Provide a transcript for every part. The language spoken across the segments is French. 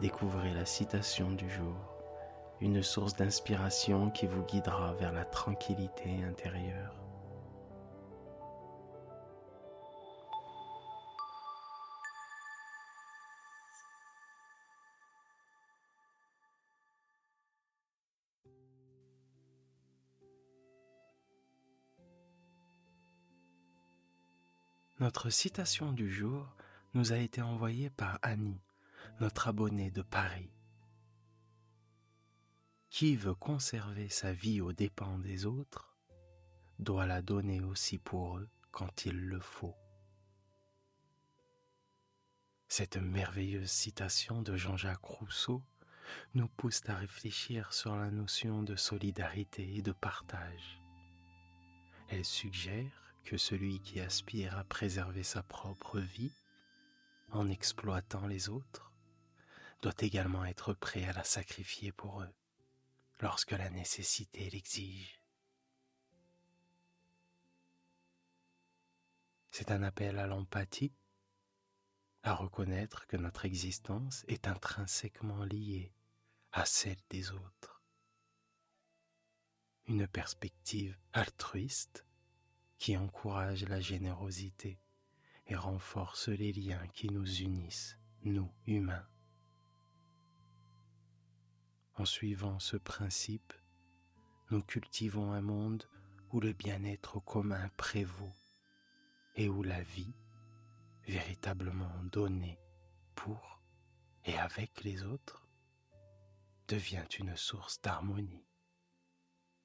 découvrez la citation du jour, une source d'inspiration qui vous guidera vers la tranquillité intérieure. Notre citation du jour nous a été envoyée par Annie, notre abonnée de Paris. Qui veut conserver sa vie aux dépens des autres doit la donner aussi pour eux quand il le faut. Cette merveilleuse citation de Jean-Jacques Rousseau nous pousse à réfléchir sur la notion de solidarité et de partage. Elle suggère que celui qui aspire à préserver sa propre vie en exploitant les autres doit également être prêt à la sacrifier pour eux lorsque la nécessité l'exige. C'est un appel à l'empathie, à reconnaître que notre existence est intrinsèquement liée à celle des autres. Une perspective altruiste qui encourage la générosité et renforce les liens qui nous unissent, nous humains. En suivant ce principe, nous cultivons un monde où le bien-être commun prévaut et où la vie, véritablement donnée pour et avec les autres, devient une source d'harmonie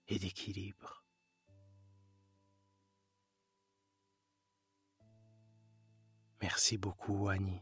et d'équilibre. Merci beaucoup, Annie.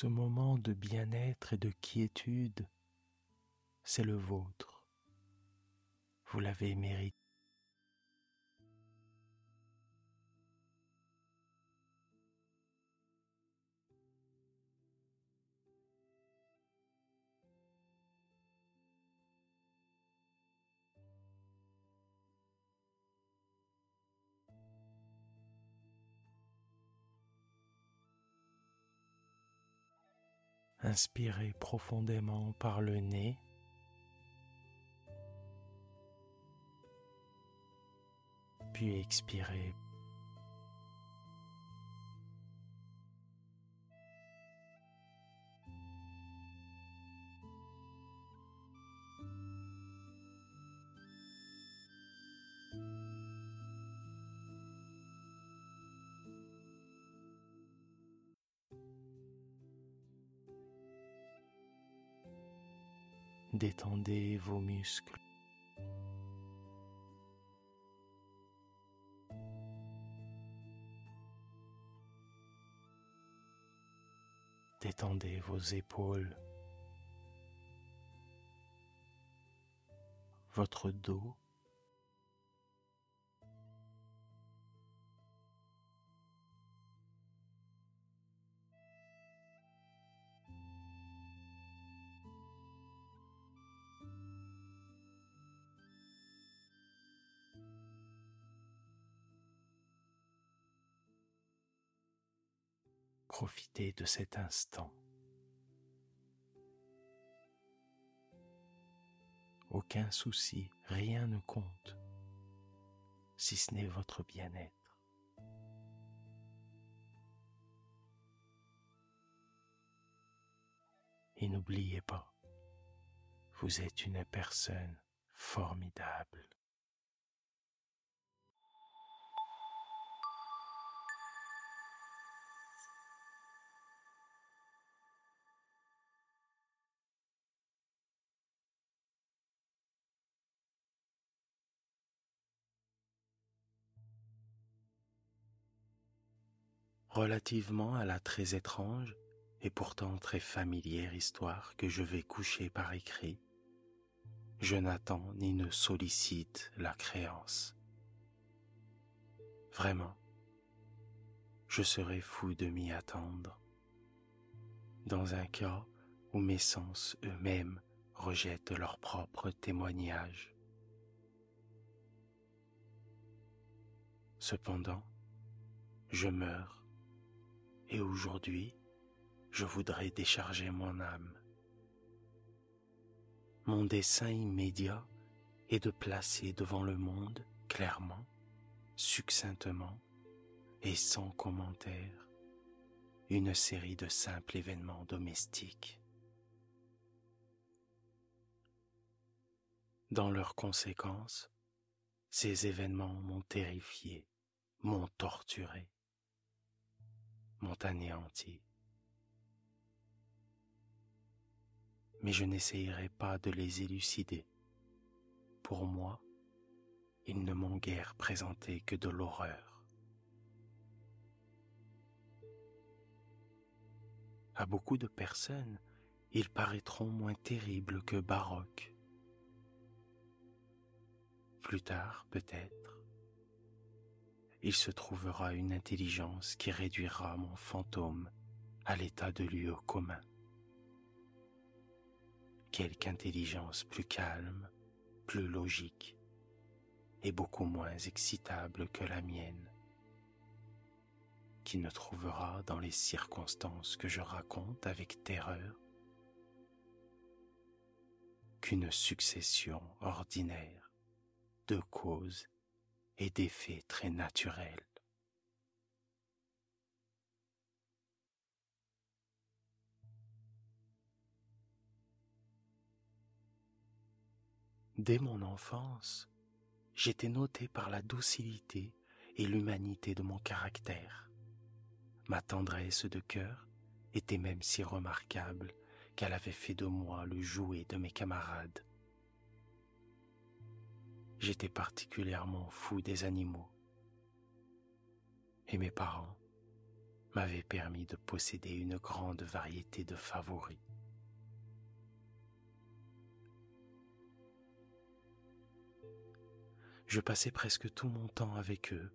Ce moment de bien-être et de quiétude, c'est le vôtre vous l'avez mérité. Inspirez profondément par le nez. puis expirer. Détendez vos muscles. Détendez vos épaules, votre dos, Profitez de cet instant. Aucun souci, rien ne compte, si ce n'est votre bien-être. Et n'oubliez pas, vous êtes une personne formidable. Relativement à la très étrange et pourtant très familière histoire que je vais coucher par écrit, je n'attends ni ne sollicite la créance. Vraiment, je serais fou de m'y attendre. Dans un cas où mes sens eux-mêmes rejettent leur propre témoignage. Cependant, je meurs et aujourd'hui, je voudrais décharger mon âme. Mon dessein immédiat est de placer devant le monde clairement, succinctement et sans commentaire une série de simples événements domestiques. Dans leurs conséquences, ces événements m'ont terrifié, m'ont torturé, m'ont anéanti. Mais je n'essayerai pas de les élucider. Pour moi, ils ne m'ont guère présenté que de l'horreur. À beaucoup de personnes, ils paraîtront moins terribles que baroques. Plus tard, peut-être, il se trouvera une intelligence qui réduira mon fantôme à l'état de lieu commun. Quelque intelligence plus calme, plus logique et beaucoup moins excitable que la mienne, qui ne trouvera dans les circonstances que je raconte avec terreur qu'une succession ordinaire de causes et d'effets très naturels. Dès mon enfance, j'étais noté par la docilité et l'humanité de mon caractère. Ma tendresse de cœur était même si remarquable qu'elle avait fait de moi le jouet de mes camarades j'étais particulièrement fou des animaux. Et mes parents m'avaient permis de posséder une grande variété de favoris. Je passais presque tout mon temps avec eux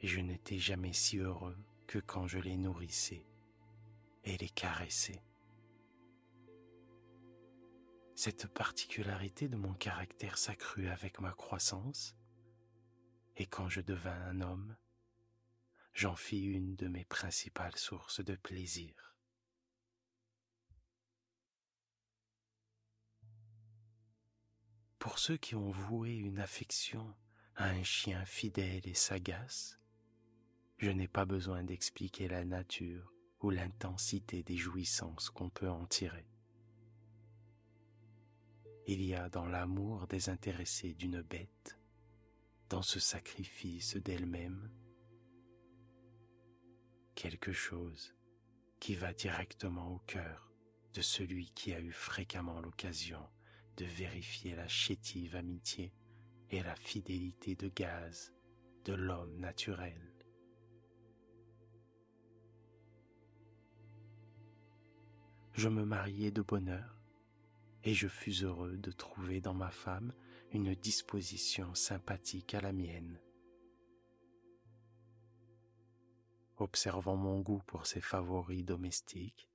et je n'étais jamais si heureux que quand je les nourrissais et les caressais. Cette particularité de mon caractère s'accrut avec ma croissance, et quand je devins un homme, j'en fis une de mes principales sources de plaisir. Pour ceux qui ont voué une affection à un chien fidèle et sagace, je n'ai pas besoin d'expliquer la nature ou l'intensité des jouissances qu'on peut en tirer il y a dans l'amour désintéressé d'une bête, dans ce sacrifice d'elle-même, quelque chose qui va directement au cœur de celui qui a eu fréquemment l'occasion de vérifier la chétive amitié et la fidélité de gaz de l'homme naturel. Je me mariai de bonheur et je fus heureux de trouver dans ma femme une disposition sympathique à la mienne. Observant mon goût pour ses favoris domestiques,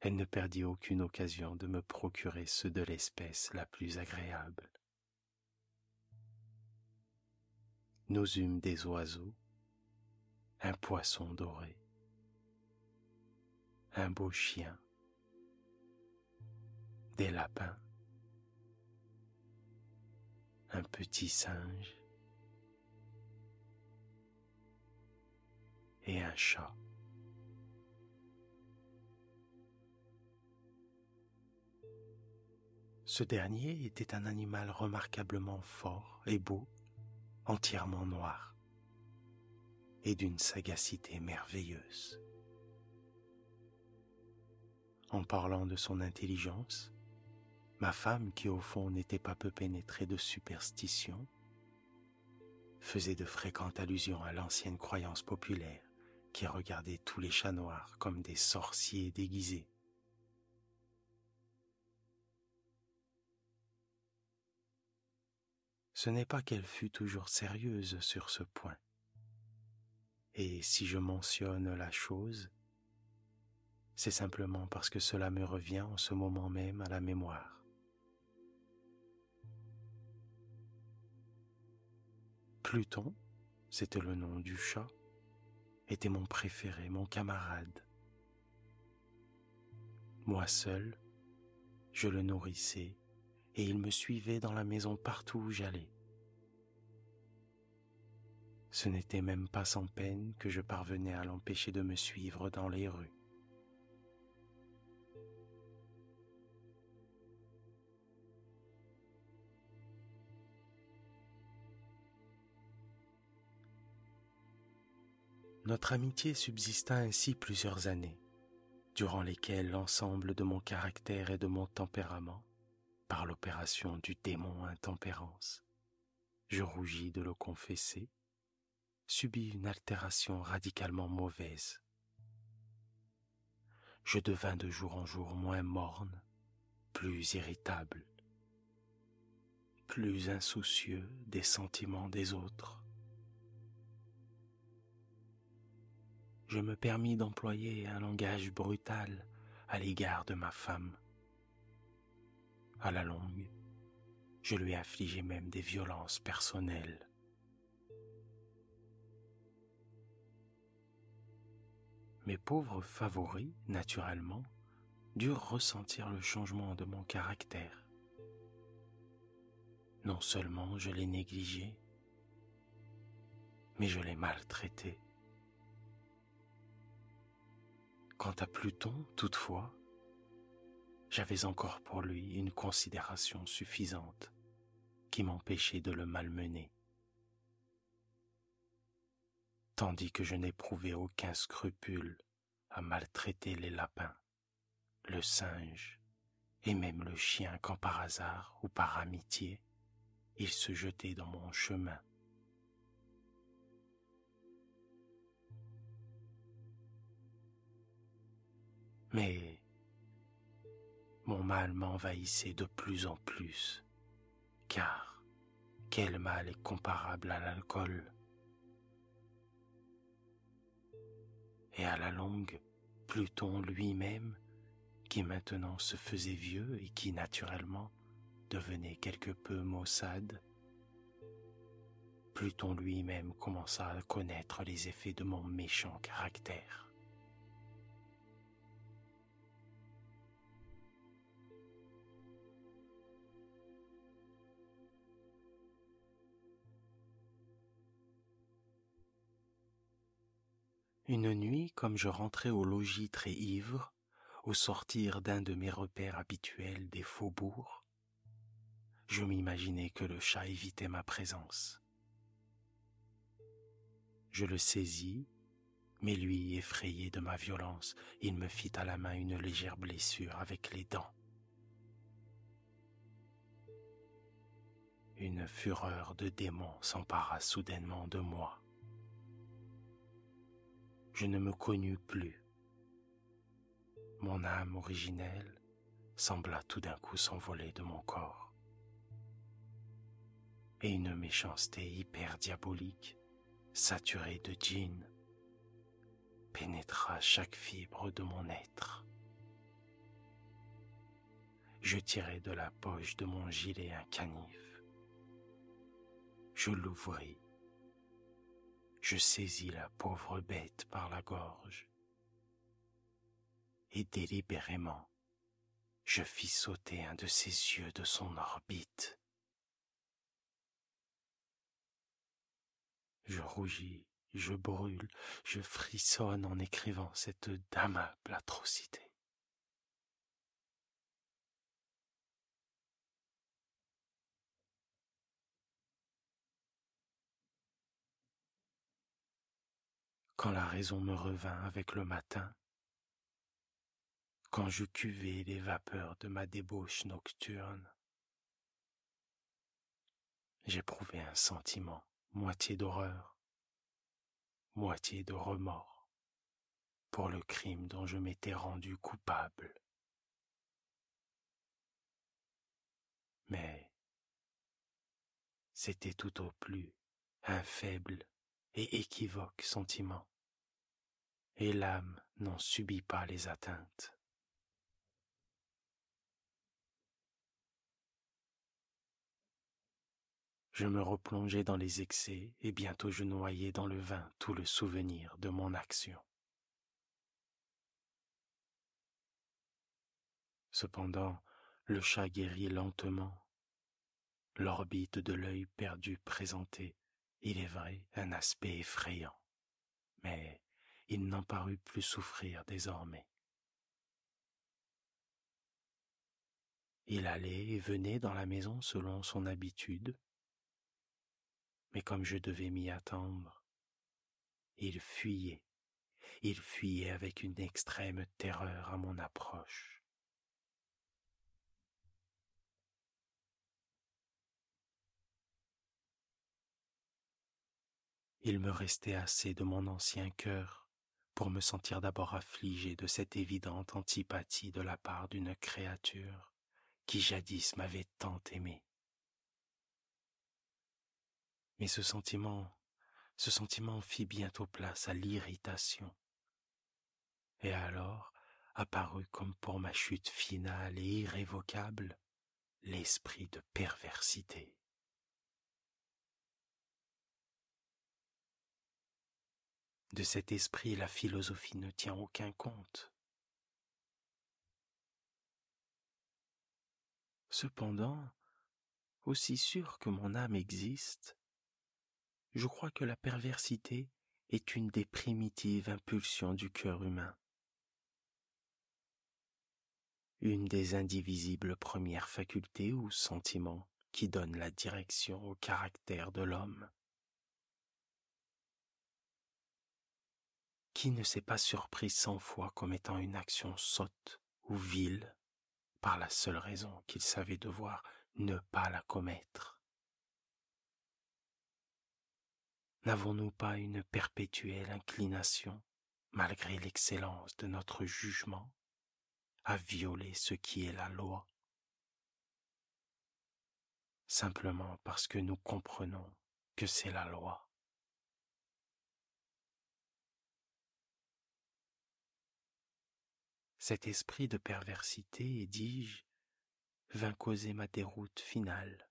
elle ne perdit aucune occasion de me procurer ceux de l'espèce la plus agréable. Nous eûmes des oiseaux, un poisson doré, un beau chien, des lapins, un petit singe et un chat. Ce dernier était un animal remarquablement fort et beau, entièrement noir, et d'une sagacité merveilleuse. En parlant de son intelligence, ma femme, qui au fond n'était pas peu pénétrée de superstition, faisait de fréquentes allusions à l'ancienne croyance populaire qui regardait tous les chats noirs comme des sorciers déguisés. Ce n'est pas qu'elle fût toujours sérieuse sur ce point. Et si je mentionne la chose, c'est simplement parce que cela me revient en ce moment même à la mémoire. Pluton, c'était le nom du chat, était mon préféré, mon camarade. Moi seul, je le nourrissais et il me suivait dans la maison partout où j'allais. Ce n'était même pas sans peine que je parvenais à l'empêcher de me suivre dans les rues. Notre amitié subsista ainsi plusieurs années, durant lesquelles l'ensemble de mon caractère et de mon tempérament, par l'opération du démon intempérance, je rougis de le confesser, subit une altération radicalement mauvaise. Je devins de jour en jour moins morne, plus irritable, plus insoucieux des sentiments des autres. Je me permis d'employer un langage brutal à l'égard de ma femme. À la longue, je lui affligeai même des violences personnelles. Mes pauvres favoris, naturellement, durent ressentir le changement de mon caractère. Non seulement je les négligeais, mais je les maltraitais. Quant à Pluton, toutefois, j'avais encore pour lui une considération suffisante qui m'empêchait de le malmener, tandis que je n'éprouvais aucun scrupule à maltraiter les lapins, le singe et même le chien quand par hasard ou par amitié il se jetait dans mon chemin. Mais mon mal m'envahissait de plus en plus, car quel mal est comparable à l'alcool Et à la longue, Pluton lui-même, qui maintenant se faisait vieux et qui naturellement devenait quelque peu maussade, Pluton lui-même commença à connaître les effets de mon méchant caractère. Une nuit, comme je rentrais au logis très ivre, au sortir d'un de mes repères habituels des faubourgs, je m'imaginais que le chat évitait ma présence. Je le saisis, mais lui, effrayé de ma violence, il me fit à la main une légère blessure avec les dents. Une fureur de démon s'empara soudainement de moi je ne me connus plus. Mon âme originelle sembla tout d'un coup s'envoler de mon corps. Et une méchanceté hyper diabolique, saturée de djinn, pénétra chaque fibre de mon être. Je tirai de la poche de mon gilet un canif. Je l'ouvris je saisis la pauvre bête par la gorge et délibérément, je fis sauter un de ses yeux de son orbite. Je rougis, je brûle, je frissonne en écrivant cette damnable atrocité. Quand la raison me revint avec le matin, quand je cuvai les vapeurs de ma débauche nocturne, j'éprouvai un sentiment moitié d'horreur, moitié de remords pour le crime dont je m'étais rendu coupable. Mais c'était tout au plus un faible et équivoque sentiment, et l'âme n'en subit pas les atteintes. Je me replongeai dans les excès et bientôt je noyai dans le vin tout le souvenir de mon action. Cependant, le chat guérit lentement. L'orbite de l'œil perdu présentait, il est vrai, un aspect effrayant, mais il n'en parut plus souffrir désormais. Il allait et venait dans la maison selon son habitude, mais comme je devais m'y attendre, il fuyait, il fuyait avec une extrême terreur à mon approche. Il me restait assez de mon ancien cœur pour me sentir d'abord affligé de cette évidente antipathie de la part d'une créature qui jadis m'avait tant aimé. Mais ce sentiment, ce sentiment fit bientôt place à l'irritation. Et alors apparut comme pour ma chute finale et irrévocable l'esprit de perversité. De cet esprit, la philosophie ne tient aucun compte. Cependant, aussi sûr que mon âme existe, je crois que la perversité est une des primitives impulsions du cœur humain, une des indivisibles premières facultés ou sentiments qui donnent la direction au caractère de l'homme. Qui ne s'est pas surpris cent fois comme étant une action sotte ou vile par la seule raison qu'il savait devoir ne pas la commettre N'avons-nous pas une perpétuelle inclination, malgré l'excellence de notre jugement, à violer ce qui est la loi? Simplement parce que nous comprenons que c'est la loi. Cet esprit de perversité, dis-je, vint causer ma déroute finale.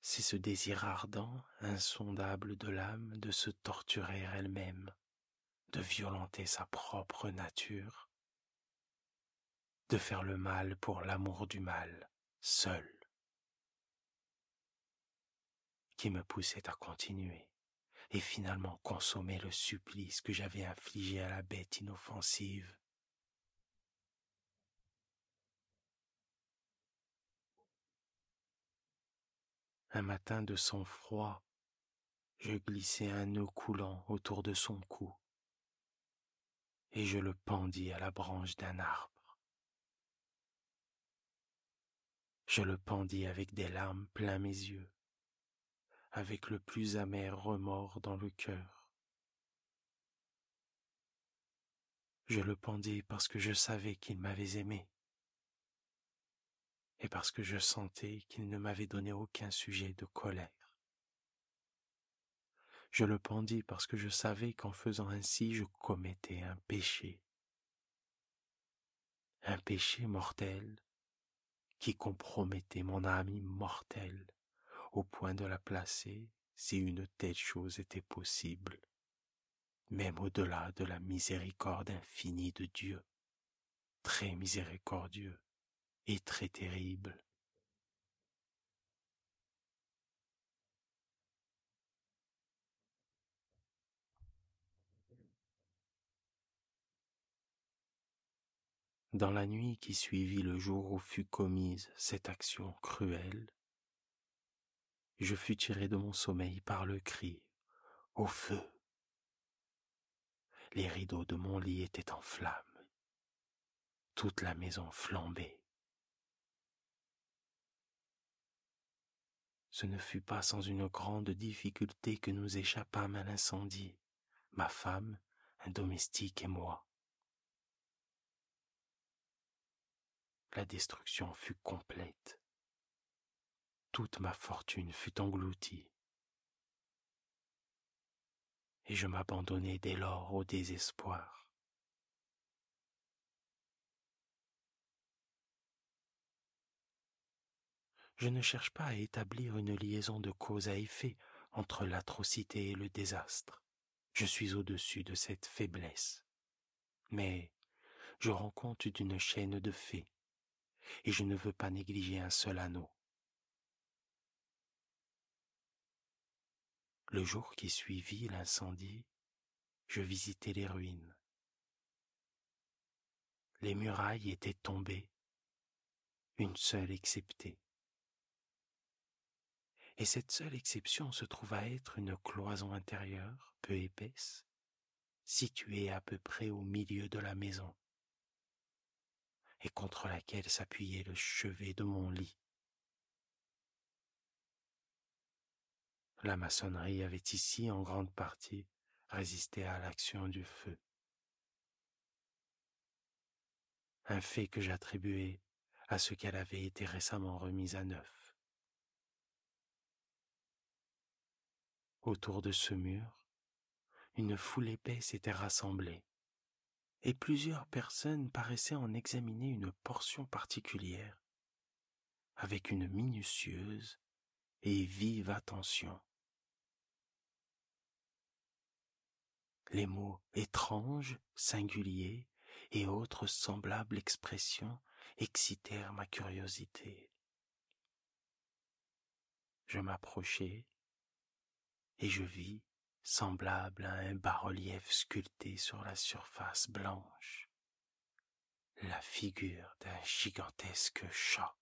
C'est ce désir ardent, insondable de l'âme de se torturer elle-même, de violenter sa propre nature, de faire le mal pour l'amour du mal, seul, qui me poussait à continuer et finalement consommer le supplice que j'avais infligé à la bête inoffensive Un matin de sang-froid, je glissai un nœud coulant autour de son cou et je le pendis à la branche d'un arbre. Je le pendis avec des larmes plein mes yeux, avec le plus amer remords dans le cœur. Je le pendis parce que je savais qu'il m'avait aimé et parce que je sentais qu'il ne m'avait donné aucun sujet de colère. Je le pendis parce que je savais qu'en faisant ainsi je commettais un péché, un péché mortel qui compromettait mon âme immortelle au point de la placer, si une telle chose était possible, même au-delà de la miséricorde infinie de Dieu, très miséricordieux et très terrible. Dans la nuit qui suivit le jour où fut commise cette action cruelle, je fus tiré de mon sommeil par le cri Au feu Les rideaux de mon lit étaient en flammes. Toute la maison flambait. Ce ne fut pas sans une grande difficulté que nous échappâmes à l'incendie, ma femme, un domestique et moi. la destruction fut complète. Toute ma fortune fut engloutie. Et je m'abandonnai dès lors au désespoir. Je ne cherche pas à établir une liaison de cause à effet entre l'atrocité et le désastre. Je suis au-dessus de cette faiblesse. Mais je rends compte d'une chaîne de faits et je ne veux pas négliger un seul anneau. Le jour qui suivit l'incendie, je visitai les ruines. Les murailles étaient tombées, une seule exceptée. Et cette seule exception se trouva être une cloison intérieure, peu épaisse, située à peu près au milieu de la maison et contre laquelle s'appuyait le chevet de mon lit. La maçonnerie avait ici en grande partie résisté à l'action du feu. Un fait que j'attribuais à ce qu'elle avait été récemment remise à neuf. Autour de ce mur, une foule épaisse s'était rassemblée et plusieurs personnes paraissaient en examiner une portion particulière avec une minutieuse et vive attention. Les mots étranges, singuliers et autres semblables expressions excitèrent ma curiosité. Je m'approchai et je vis semblable à un bas-relief sculpté sur la surface blanche, la figure d'un gigantesque chat.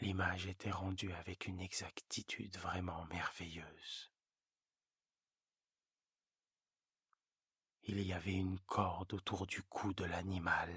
L'image était rendue avec une exactitude vraiment merveilleuse. Il y avait une corde autour du cou de l'animal,